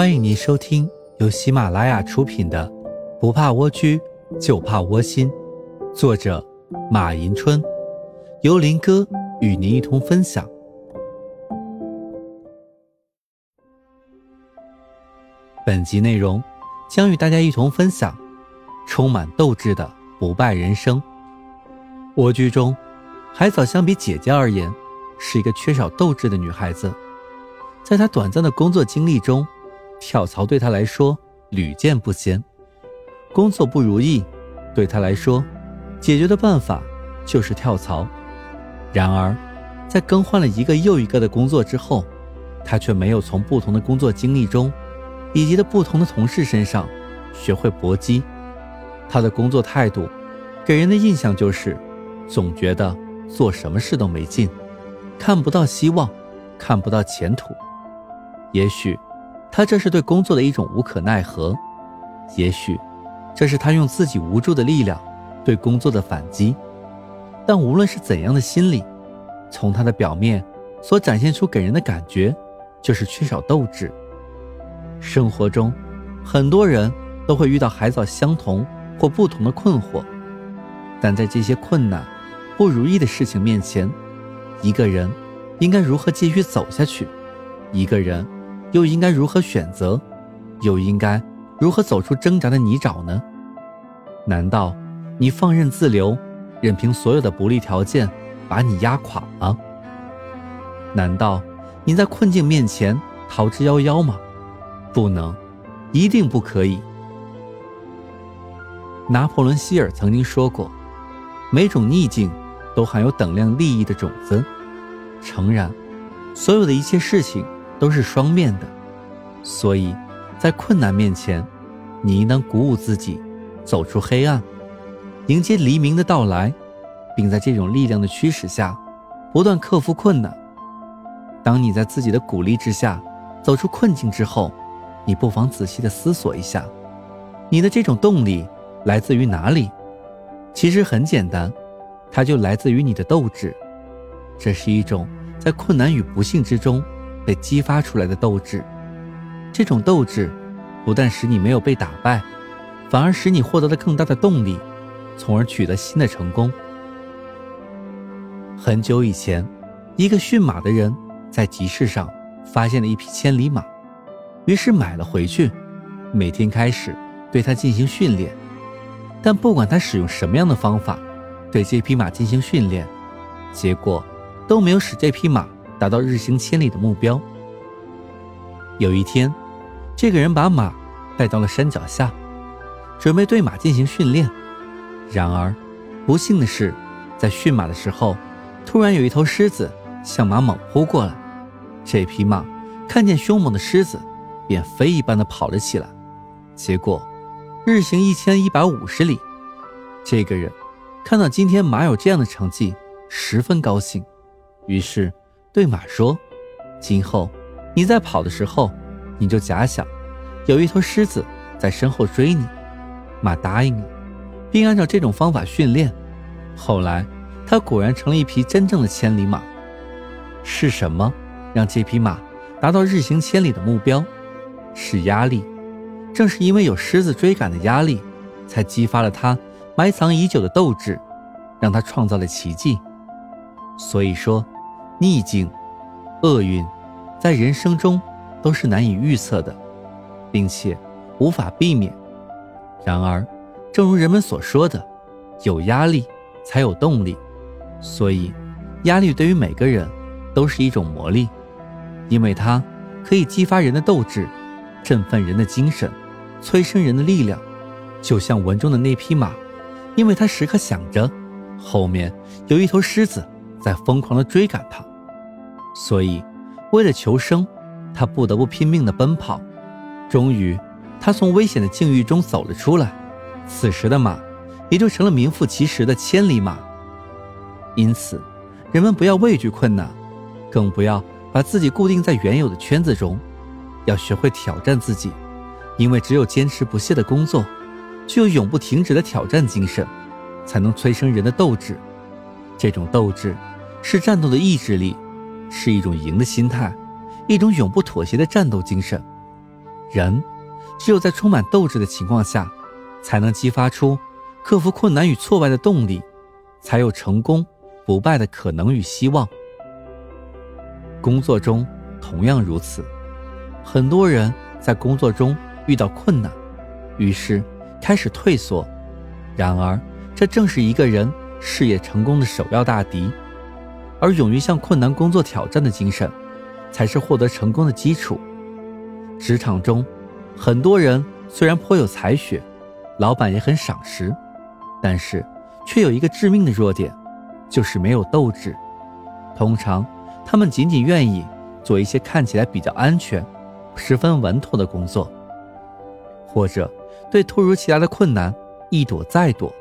欢迎您收听由喜马拉雅出品的《不怕蜗居，就怕窝心》，作者马迎春，由林哥与您一同分享。本集内容将与大家一同分享充满斗志的不败人生。蜗居中，海藻相比姐姐而言，是一个缺少斗志的女孩子。在她短暂的工作经历中，跳槽对他来说屡见不鲜。工作不如意，对他来说，解决的办法就是跳槽。然而，在更换了一个又一个的工作之后，他却没有从不同的工作经历中，以及的不同的同事身上学会搏击。他的工作态度，给人的印象就是，总觉得做什么事都没劲，看不到希望，看不到前途。也许。他这是对工作的一种无可奈何，也许，这是他用自己无助的力量对工作的反击。但无论是怎样的心理，从他的表面所展现出给人的感觉，就是缺少斗志。生活中，很多人都会遇到海藻相同或不同的困惑，但在这些困难、不如意的事情面前，一个人应该如何继续走下去？一个人。又应该如何选择？又应该如何走出挣扎的泥沼呢？难道你放任自流，任凭所有的不利条件把你压垮吗？难道你在困境面前逃之夭夭吗？不能，一定不可以。拿破仑·希尔曾经说过：“每种逆境都含有等量利益的种子。”诚然，所有的一切事情。都是双面的，所以，在困难面前，你应当鼓舞自己，走出黑暗，迎接黎明的到来，并在这种力量的驱使下，不断克服困难。当你在自己的鼓励之下走出困境之后，你不妨仔细的思索一下，你的这种动力来自于哪里？其实很简单，它就来自于你的斗志。这是一种在困难与不幸之中。被激发出来的斗志，这种斗志不但使你没有被打败，反而使你获得了更大的动力，从而取得新的成功。很久以前，一个驯马的人在集市上发现了一匹千里马，于是买了回去，每天开始对它进行训练。但不管他使用什么样的方法对这匹马进行训练，结果都没有使这匹马。达到日行千里的目标。有一天，这个人把马带到了山脚下，准备对马进行训练。然而，不幸的是，在驯马的时候，突然有一头狮子向马猛扑过来。这匹马看见凶猛的狮子，便飞一般的跑了起来。结果，日行一千一百五十里。这个人看到今天马有这样的成绩，十分高兴，于是。对马说：“今后你在跑的时候，你就假想有一头狮子在身后追你。”马答应了，并按照这种方法训练。后来，它果然成了一匹真正的千里马。是什么让这匹马达到日行千里的目标？是压力。正是因为有狮子追赶的压力，才激发了它埋藏已久的斗志，让它创造了奇迹。所以说。逆境、厄运，在人生中都是难以预测的，并且无法避免。然而，正如人们所说的，有压力才有动力。所以，压力对于每个人都是一种魔力，因为它可以激发人的斗志，振奋人的精神，催生人的力量。就像文中的那匹马，因为他时刻想着后面有一头狮子在疯狂地追赶他。所以，为了求生，他不得不拼命地奔跑。终于，他从危险的境遇中走了出来。此时的马，也就成了名副其实的千里马。因此，人们不要畏惧困难，更不要把自己固定在原有的圈子中，要学会挑战自己。因为只有坚持不懈的工作，具有永不停止的挑战精神，才能催生人的斗志。这种斗志，是战斗的意志力。是一种赢的心态，一种永不妥协的战斗精神。人只有在充满斗志的情况下，才能激发出克服困难与挫败的动力，才有成功不败的可能与希望。工作中同样如此，很多人在工作中遇到困难，于是开始退缩。然而，这正是一个人事业成功的首要大敌。而勇于向困难工作挑战的精神，才是获得成功的基础。职场中，很多人虽然颇有才学，老板也很赏识，但是却有一个致命的弱点，就是没有斗志。通常，他们仅仅愿意做一些看起来比较安全、十分稳妥的工作，或者对突如其来的困难一躲再躲。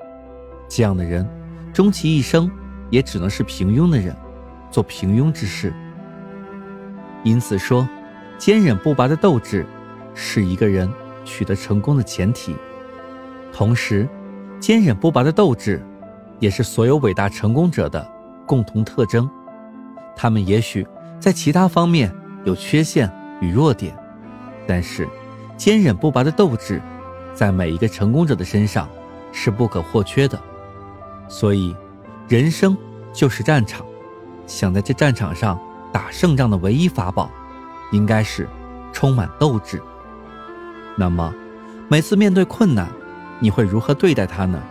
这样的人，终其一生也只能是平庸的人。做平庸之事，因此说，坚韧不拔的斗志是一个人取得成功的前提。同时，坚韧不拔的斗志也是所有伟大成功者的共同特征。他们也许在其他方面有缺陷与弱点，但是坚韧不拔的斗志在每一个成功者的身上是不可或缺的。所以，人生就是战场。想在这战场上打胜仗的唯一法宝，应该是充满斗志。那么，每次面对困难，你会如何对待它呢？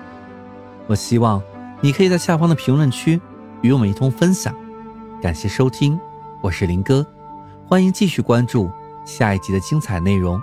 我希望你可以在下方的评论区与我们一同分享。感谢收听，我是林哥，欢迎继续关注下一集的精彩内容。